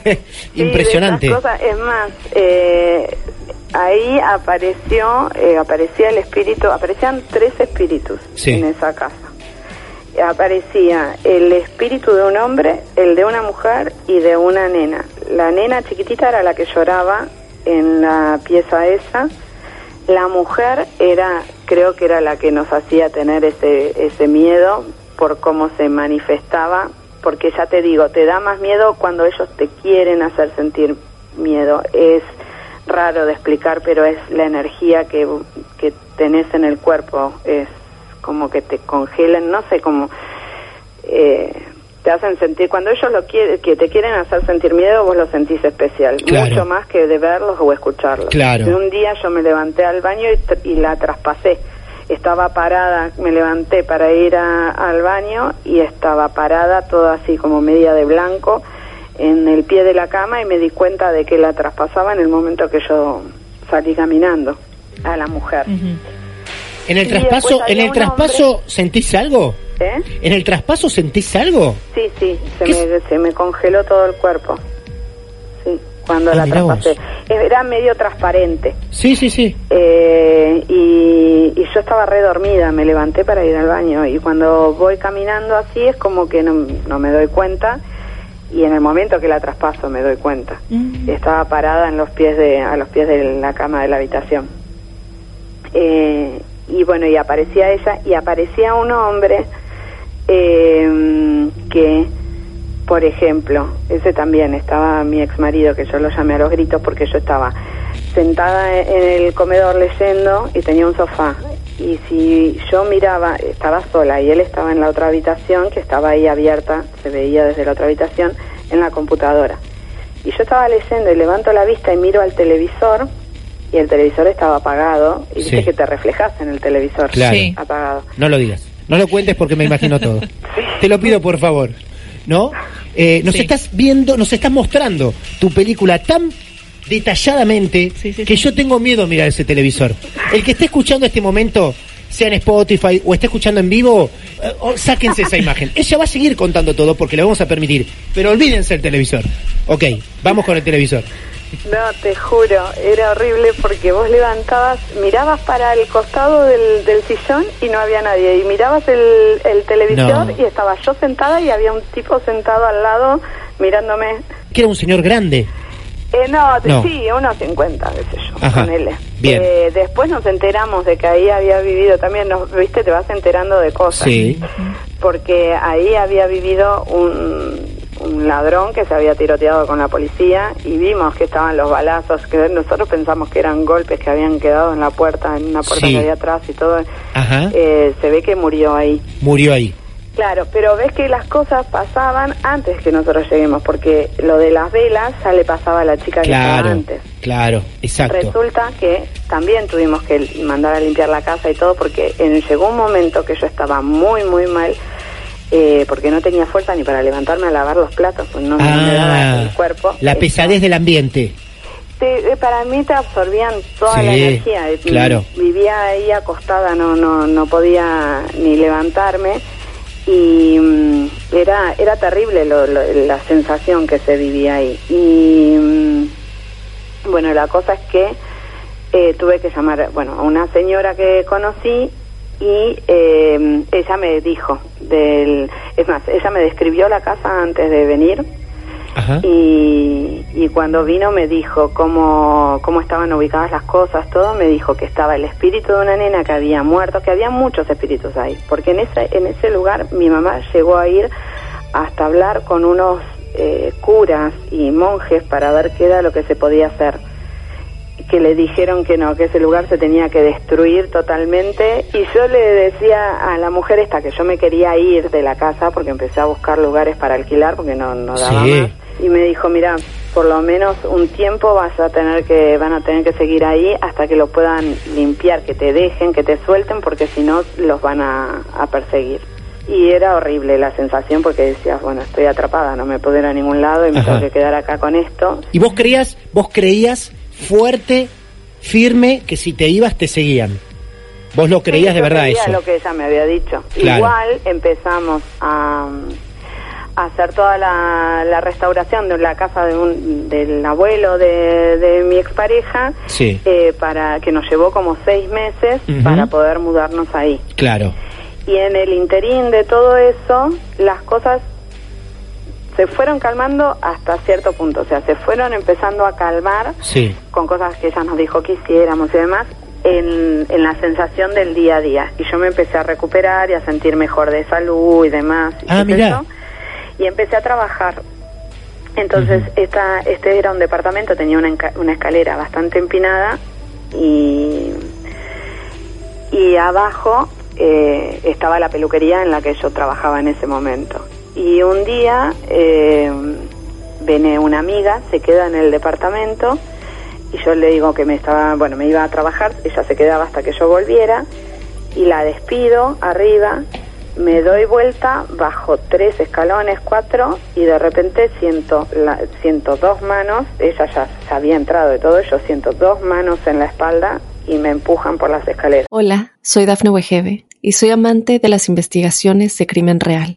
Impresionante. esas cosas. Es más, eh, ahí apareció, eh, aparecía el espíritu, aparecían tres espíritus Sí. en esa casa. Aparecía el espíritu de un hombre, el de una mujer y de una nena. La nena chiquitita era la que lloraba en la pieza esa. La mujer era, creo que era la que nos hacía tener ese, ese miedo por cómo se manifestaba, porque ya te digo, te da más miedo cuando ellos te quieren hacer sentir miedo. Es raro de explicar, pero es la energía que, que tenés en el cuerpo, es como que te congelan, no sé cómo... Eh, te hacen sentir, cuando ellos lo quieren, que te quieren hacer sentir miedo, vos lo sentís especial, Claro. mucho más que de verlos o escucharlos. Claro. Un día yo me levanté al baño y, la traspasé. Estaba parada, me levanté para ir a- al baño y estaba parada, toda así como media de blanco, en el pie de la cama y me di cuenta de que la traspasaba en el momento que yo salí caminando a la mujer. En el Y traspaso, en el traspaso sentís algo? ¿Eh? ¿En el traspaso sentís algo? Sí, sí, se ¿Qué me, se me congeló todo el cuerpo. Sí, cuando Ah, la traspasé. Era medio transparente. Sí, sí, sí. Eh, y, y yo estaba re dormida, me levanté para ir al baño y cuando voy caminando así es como que no, no me doy cuenta y en el momento que la traspaso me doy cuenta. Estaba parada en los pies de, a los pies de la cama de la habitación. Eh, y bueno, y aparecía ella y aparecía un hombre eh, que, por ejemplo, ese también estaba mi ex marido, que yo lo llamé a los gritos porque yo estaba sentada en el comedor leyendo y tenía un sofá. Y si yo miraba, estaba sola y él estaba en la otra habitación, que estaba ahí abierta, se veía desde la otra habitación, en la computadora. Y yo estaba leyendo y levanto la vista y miro al televisor y el televisor estaba apagado y viste Sí. que te reflejas en el televisor Claro. Sí. apagado. No lo digas. No lo cuentes porque me imagino todo. Te lo pido por favor. ¿No? Eh, nos Sí. estás viendo, nos estás mostrando tu película tan detalladamente Sí, sí, que yo tengo miedo a mirar ese televisor. El que esté escuchando este momento, sea en Spotify o esté escuchando en vivo, eh, o sáquense esa imagen. Ella va a seguir contando todo porque le vamos a permitir, pero olvídense el televisor. Ok, vamos con el televisor. No, te juro, era horrible porque vos levantabas, mirabas para el costado del, del sillón y no había nadie. Y mirabas el, el televisor No. y estaba yo sentada y había un tipo sentado al lado mirándome. Que era un señor grande. Eh, no, sí, unos 50, qué sé yo, Ajá, bien. Eh, después nos enteramos de que ahí había vivido también, nos, viste, te vas enterando de cosas. Sí. Porque ahí había vivido un, un ladrón que se había tiroteado con la policía y vimos que estaban los balazos, que nosotros pensamos que eran golpes que habían quedado en la puerta, en una puerta Sí. que había atrás y todo. Ajá. Eh, se ve que murió ahí. Murió ahí. Claro, pero ves que las cosas pasaban antes que nosotros lleguemos, porque lo de las velas ya le pasaba a la chica que estaba Claro. antes. Claro, exacto. Resulta que también tuvimos que mandar a limpiar la casa y todo porque en, llegó un momento que yo estaba muy, muy mal eh, porque no tenía fuerza ni para levantarme a lavar los platos, pues no, no me daba Ah, el cuerpo. la pesadez del ambiente. te- eh, para mí te absorbían toda Sí, la energía. Eh, claro. Vivía ahí acostada, no, no, no podía ni levantarme y mm, era, era terrible lo- lo- la sensación que se vivía ahí. Y mm, bueno, la cosa es que eh, tuve que llamar, bueno, a una señora que conocí y eh, ella me dijo del, es más, ella me describió la casa antes de venir Ajá. y, y cuando vino me dijo cómo, cómo estaban ubicadas las cosas, todo, me dijo que estaba el espíritu de una nena que había muerto, que había muchos espíritus ahí, porque en ese, en ese lugar mi mamá llegó a ir hasta hablar con unos eh, curas y monjes para ver qué era lo que se podía hacer que le dijeron que no, que ese lugar se tenía que destruir totalmente y yo le decía a la mujer esta que yo me quería ir de la casa porque empecé a buscar lugares para alquilar porque no, no daba Sí. más y me dijo, mira, por lo menos un tiempo vas a tener que, van a tener que seguir ahí hasta que lo puedan limpiar, que te dejen, que te suelten porque si no los van a, a perseguir. Y era horrible la sensación porque decías, bueno, estoy atrapada, no me puedo ir a ningún lado y me Ajá. tengo que quedar acá con esto. Y vos creías, vos creías fuerte, firme, que si te ibas te seguían. Vos lo creías Sí, de verdad creía eso. lo que ella me había dicho. Claro. Igual empezamos a, a hacer toda la, la restauración de la casa de un, del abuelo de, de mi expareja, Sí. eh, para que nos llevó como seis meses para poder mudarnos ahí. Claro. Y en el interín de todo eso, las cosas se fueron calmando hasta cierto punto, o sea, se fueron empezando a calmar Sí. con cosas que ella nos dijo que hiciéramos y demás, en, en la sensación del día a día. Y yo me empecé a recuperar y a sentir mejor de salud y demás. y Ah, mirá. yo. Y empecé a trabajar. Entonces, esta, este era un departamento, tenía una, una escalera bastante empinada y, y abajo eh, estaba la peluquería en la que yo trabajaba en ese momento. Y un día eh, viene una amiga, se queda en el departamento y yo le digo que me estaba, bueno, me iba a trabajar, ella se quedaba hasta que yo volviera y la despido arriba, me doy vuelta, bajo tres escalones, cuatro y de repente siento, la, siento dos manos, ella ya, ya había entrado de todo, yo siento dos manos en la espalda y me empujan por las escaleras. Hola, soy Dafne Wegebe y soy amante de las investigaciones de crimen real.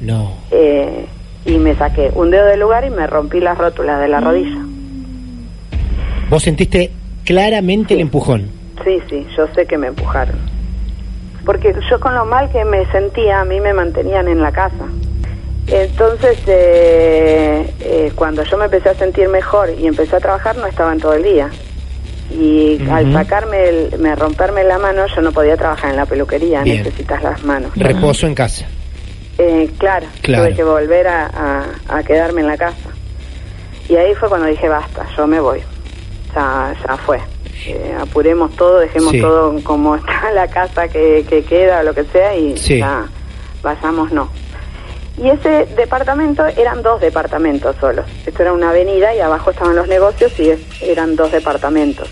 No. eh, y me saqué un dedo del lugar y me rompí las rótulas de la rodilla. Vos sentiste claramente el empujón. Sí, sí, yo sé que me empujaron. Porque yo con lo mal que me sentía, a mí me mantenían en la casa. Entonces, eh, eh, cuando yo me empecé a sentir mejor y empecé a trabajar, no estaban todo el día. Y al sacarme, el, me romperme la mano, yo no podía trabajar en la peluquería, Bien. necesitas las manos. Reposo en casa. Eh, claro, Claro. tuve que volver a, a- a quedarme en la casa. Y ahí fue cuando dije, basta, yo me voy. Ya, ya fue. Eh, apuremos todo, dejemos Sí. todo como está la casa que, que queda o lo que sea y Sí. ya vayamos, no. Y ese departamento eran dos departamentos solos. Esto era una avenida y abajo estaban los negocios y es- eran dos departamentos.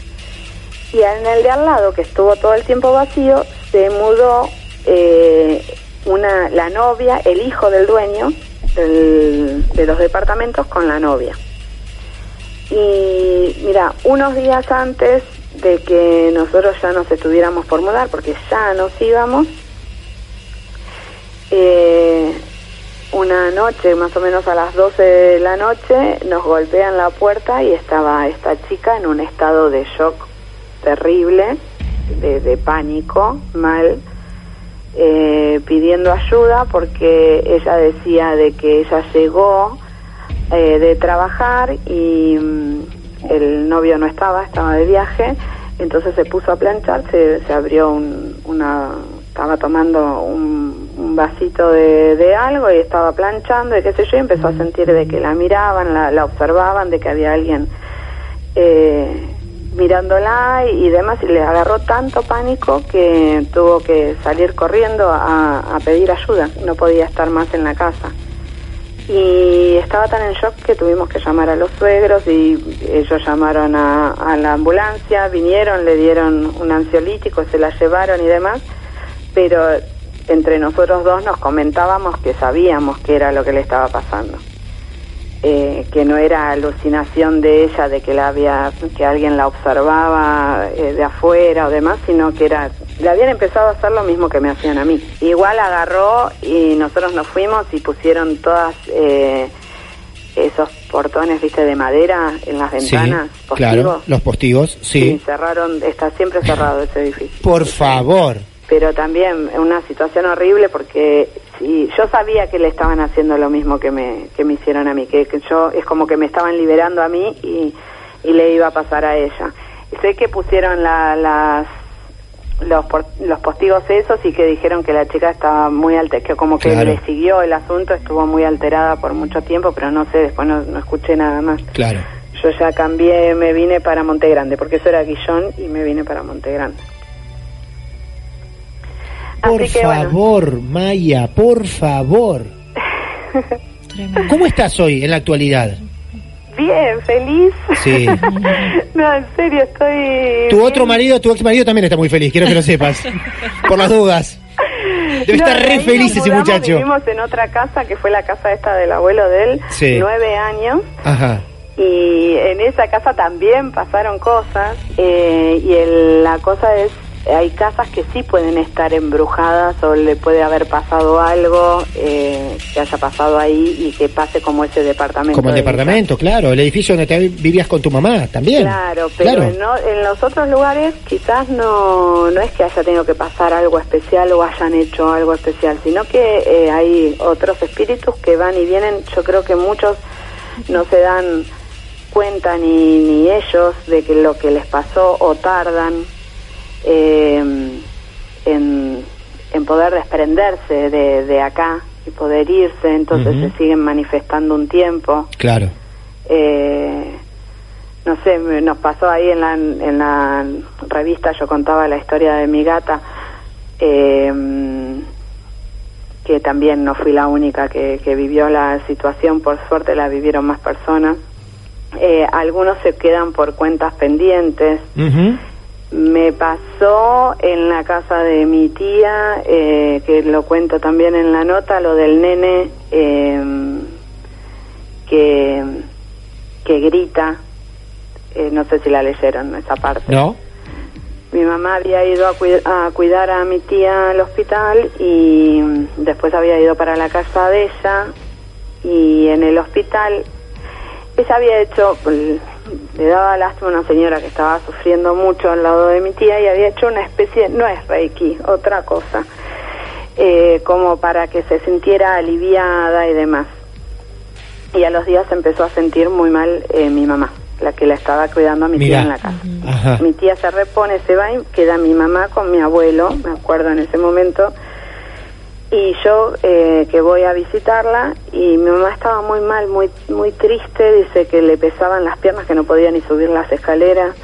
Y en el de al lado, que estuvo todo el tiempo vacío, se mudó eh, una, la novia, el hijo del dueño del- de los departamentos con la novia. Y mira, unos días antes de que nosotros ya nos estuviéramos por mudar, porque ya nos íbamos, eh, una noche, más o menos a las 12 de la noche, nos golpean la puerta y estaba esta chica en un estado de shock terrible, de, de pánico, mal, eh, pidiendo ayuda porque ella decía de que ella llegó eh, de trabajar y mm, el novio no estaba, estaba de viaje, entonces se puso a planchar, se, se abrió un- una, estaba tomando un, vasito de, de algo y estaba planchando y qué sé yo, y empezó a sentir de que la miraban, la, la observaban, de que había alguien eh, mirándola y, demás, y le agarró tanto pánico que tuvo que salir corriendo a, pedir ayuda, no podía estar más en la casa. Y estaba tan en shock que tuvimos que llamar a los suegros y ellos llamaron a, a la ambulancia, vinieron, le dieron un ansiolítico, se la llevaron y demás, pero entre nosotros dos nos comentábamos que sabíamos que era lo que le estaba pasando. Eh, que no era alucinación de ella de que la había que alguien la observaba eh, de afuera o demás sino que era le habían empezado a hacer lo mismo que me hacían a mí igual agarró y nosotros nos fuimos y pusieron todas eh, esos portones viste de madera en las ventanas sí, claro, postigos. los postigos, sí. Sí, cerraron está siempre cerrado ese edificio Por favor. pero también una situación horrible porque si yo sabía que le estaban haciendo lo mismo que me que me hicieron a mí que, que yo es como que me estaban liberando a mí y, y le iba a pasar a ella y sé que pusieron la, las los por- los postigos esos y que dijeron que la chica estaba muy alta que como que Claro. le siguió el asunto estuvo muy alterada por mucho tiempo pero no sé después no, no escuché nada más Claro. yo ya cambié me vine para Monte Grande porque eso era Guillón y me vine para Monte Grande Por bueno. favor, Maya, por favor. ¿Cómo estás hoy en la actualidad? Bien, feliz. Sí. no, en serio, estoy... Tu otro marido, tu ex marido también está muy feliz, quiero que lo sepas. Por las dudas. Debe No, estar re feliz ese muchacho. Vivimos en otra casa, que fue la casa esta del abuelo de él, Sí. nueve años. Ajá. Y en esa casa también pasaron cosas. eh, y el- la cosa es, hay casas que sí pueden estar embrujadas o le puede haber pasado algo eh, que haya pasado ahí y que pase como ese departamento. Como el departamento, claro. El edificio donde te vivías con tu mamá también. Claro, pero Claro. En, no- en los otros lugares quizás no, no es que haya tenido que pasar algo especial o hayan hecho algo especial, sino que eh, hay otros espíritus que van y vienen. Yo creo que muchos no se dan cuenta ni, ni ellos de que lo que les pasó o tardan eh, en, en poder desprenderse de, de acá y poder irse, entonces se siguen manifestando un tiempo. Claro. Eh, no sé, nos pasó ahí en la, en la revista, yo contaba la historia de mi gata, eh, que también no fui la única que, que vivió la situación, por suerte la vivieron más personas. Eh, algunos se quedan por cuentas pendientes. Ujú. Me pasó en la casa de mi tía, eh, que lo cuento también en la nota, lo del nene eh, que, que grita. Eh, no sé si la leyeron esa parte. ¿No? Mi mamá había ido a, cuid- a cuidar a mi tía al hospital y después había ido para la casa de ella y en el hospital ella había hecho, le daba lástima a una señora que estaba sufriendo mucho al lado de mi tía y había hecho una especie, no es reiki, otra cosa, eh, como para que se sintiera aliviada y demás. Y a los días empezó a sentir muy mal eh, mi mamá, la que la estaba cuidando a mi tía en la casa. Ajá. Mi tía se repone, se va y queda mi mamá con mi abuelo, me acuerdo en ese momento. Y yo eh, que voy a visitarla y mi mamá estaba muy mal, muy muy triste, dice que le pesaban las piernas, que no podía ni subir las escaleras.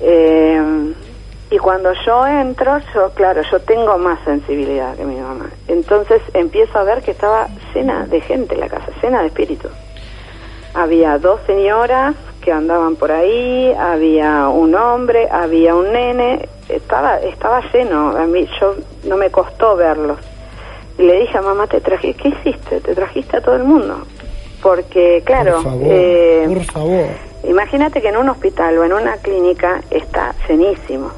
Eh, Y cuando yo entro, yo, claro, yo tengo más sensibilidad que mi mamá. Entonces empiezo a ver que estaba llena de gente la casa, llena de espíritus. Había dos señoras que andaban por ahí, había un hombre, había un nene, estaba estaba lleno. A mí yo no me costó verlos. Y le dije a mamá, te traje, ¿qué hiciste? Te trajiste a todo el mundo. Porque claro, por favor, eh, por favor. Imagínate que en un hospital o en una clínica está llenísimo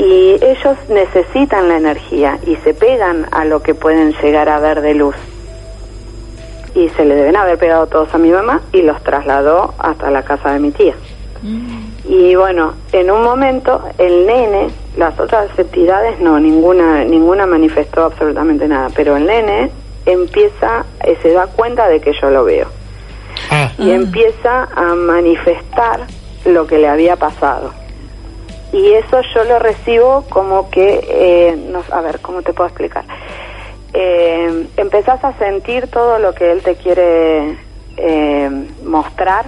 y ellos necesitan la energía y se pegan a lo que pueden llegar a ver de luz. Y se le deben haber pegado todos a mi mamá y los trasladó hasta la casa de mi tía. Y bueno, en un momento el nene, las otras entidades no, ninguna ninguna manifestó absolutamente nada, pero el nene empieza, eh, se da cuenta de que yo lo veo Ah, y empieza a manifestar lo que le había pasado. Y eso yo lo recibo como que, eh, no, a ver, ¿cómo te puedo explicar? Eh, empezás a sentir todo lo que él te quiere eh, mostrar,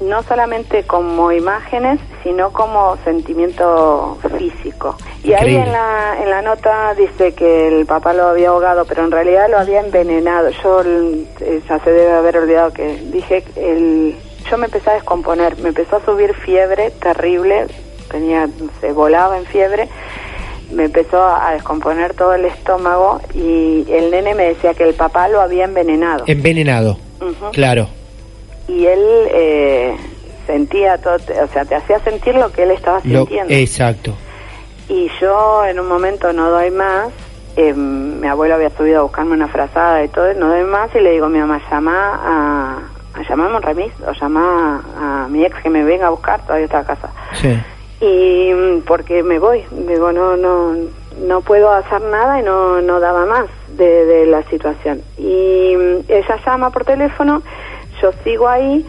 no solamente como imágenes, sino como sentimiento físico. Y ahí Increíble. en la, en la nota dice que el papá lo había ahogado, pero en realidad lo había envenenado. Yo eh, ya se debe haber olvidado que dije, el, yo me empecé a descomponer, me empezó a subir fiebre terrible, tenía, se volaba en fiebre, me empezó a descomponer todo el estómago y el nene me decía que el papá lo había envenenado. envenenado. Claro. Y él eh, sentía todo, o sea, te hacía sentir lo que él estaba Lo- sintiendo. exacto. Y yo en un momento no doy más, eh, mi abuelo había subido a buscarme una frazada y todo, no doy más y le digo a mi mamá, llama a, a llamar a Monremis o llama a, a mi ex que me venga a buscar, todavía está a casa. Sí. Y mm, porque me voy, digo, no, no, no puedo hacer nada y no, no daba más de, de la situación. Y mm, ella llama por teléfono, yo sigo ahí,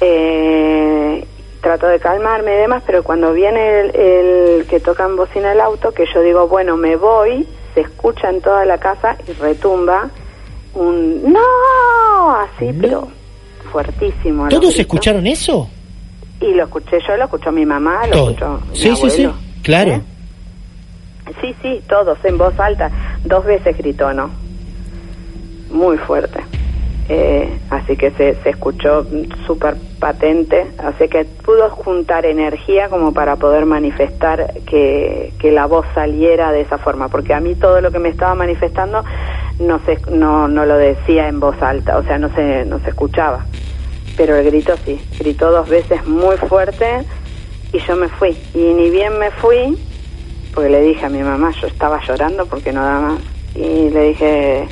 eh, trato de calmarme y demás, pero cuando viene el, el que toca en bocina el auto, que yo digo, bueno, me voy, se escucha en toda la casa y retumba un no, así, pero fuertísimo. ¿Todos escucharon eso? Y lo escuché yo, lo escuchó mi mamá, lo Todo. escuchó mi Sí, sí, sí. Claro. ¿Eh? Sí, sí, todos en voz alta. Dos veces gritó, ¿no? Muy fuerte. Eh, así que se, se escuchó súper patente. Así que pudo juntar energía como para poder manifestar que, que la voz saliera de esa forma. Porque a mí todo lo que me estaba manifestando no, se, no, no lo decía en voz alta, o sea, no se, no se escuchaba. Pero el grito sí, gritó dos veces muy fuerte y yo me fui. Y ni bien me fui, porque le dije a mi mamá, yo estaba llorando porque no daba más. Y le dije,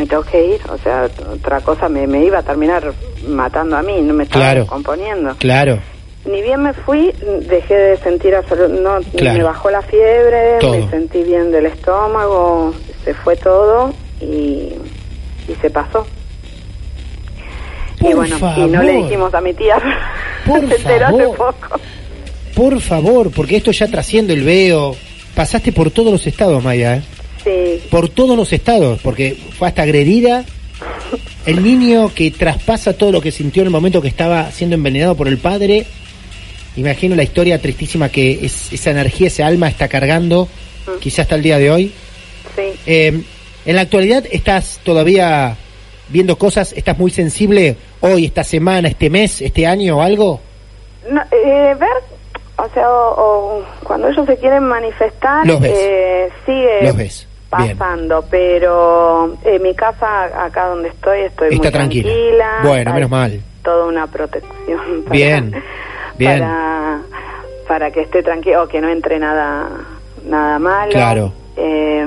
me tengo que ir. O sea, otra cosa me, me iba a terminar matando a mí, no me estaba Claro. componiendo. Claro. Ni bien me fui, dejé de sentir absoluto, no, Claro. me bajó la fiebre, Todo. me sentí bien del estómago, se fue todo y, y se pasó. y Por bueno, favor. y no le dijimos a mi tía, Por se enteró hace poco. Por favor, porque esto ya trasciende el veo. Pasaste por todos los estados, Maya, ¿eh? Sí, Por todos los estados, porque fue hasta agredida. El niño que traspasa todo lo que sintió en el momento que estaba siendo envenenado por el padre. Imagino la historia tristísima que es- esa energía, ese alma está cargando, quizás hasta el día de hoy. sí. Eh, en la actualidad estás todavía viendo cosas, estás muy sensible hoy, esta semana, este mes, este año o algo. No, eh, ver, o sea, o, o cuando ellos se quieren manifestar, Los ves. eh, sigue Los ves. Bien. pasando, pero en mi casa, acá donde estoy, estoy Está muy tranquila. tranquila. Bueno, menos mal. Toda una protección. Para, Bien, bien. Para, para que esté tranquilo, o que no entre nada, nada malo. Claro. Eh,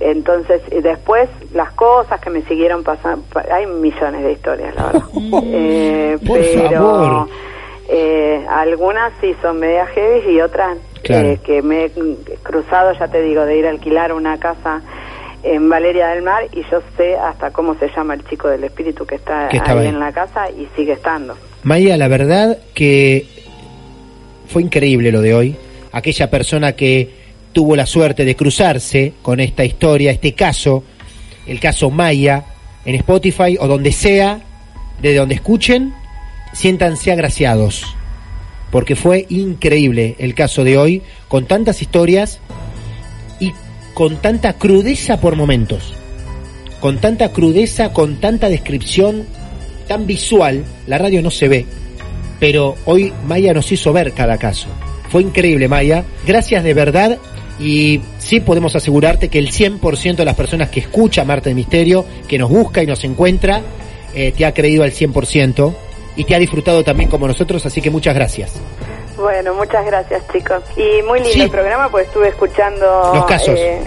entonces, y después las cosas que me siguieron pasando, pa- hay millones de historias, la verdad. Eh, Por pero favor. eh, algunas sí son media heavy y otras Claro. eh, que me he cruzado, ya te digo, de ir a alquilar una casa en Valeria del Mar y yo sé hasta cómo se llama el chico del espíritu que está Que ahí ahí. en la casa y sigue estando. Maya, la verdad que fue increíble lo de hoy. Aquella persona que tuvo la suerte de cruzarse con esta historia, este caso, el caso Maya, en Spotify o donde sea, de donde escuchen, siéntanse agraciados. Porque fue increíble el caso de hoy, con tantas historias y con tanta crudeza por momentos. Con tanta crudeza, con tanta descripción tan visual, la radio no se ve, pero hoy Maya nos hizo ver cada caso. Fue increíble, Maya. Gracias de verdad. Y sí podemos asegurarte que el 100% de las personas que escucha Marte de Misterio, que nos busca y nos encuentra, eh, te ha creído al 100% y te ha disfrutado también como nosotros, así que muchas gracias. Bueno, muchas gracias chicos. Y muy lindo Sí. el programa, pues estuve escuchando Los casos. eh,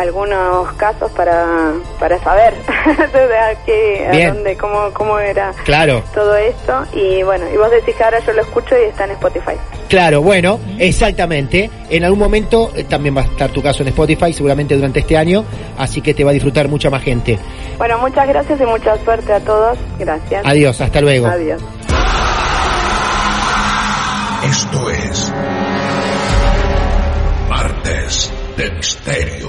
algunos casos para, para saber a qué, a dónde, cómo, cómo era Claro, todo esto. Y bueno, y vos decís que ahora yo lo escucho y está en Spotify. claro, bueno, exactamente. En algún momento eh, también va a estar tu caso en Spotify, seguramente durante este año, así que te va a disfrutar mucha más gente. Bueno, muchas gracias y mucha suerte a todos. Gracias. Adiós, hasta luego. Adiós. Esto es Martes de Misterio,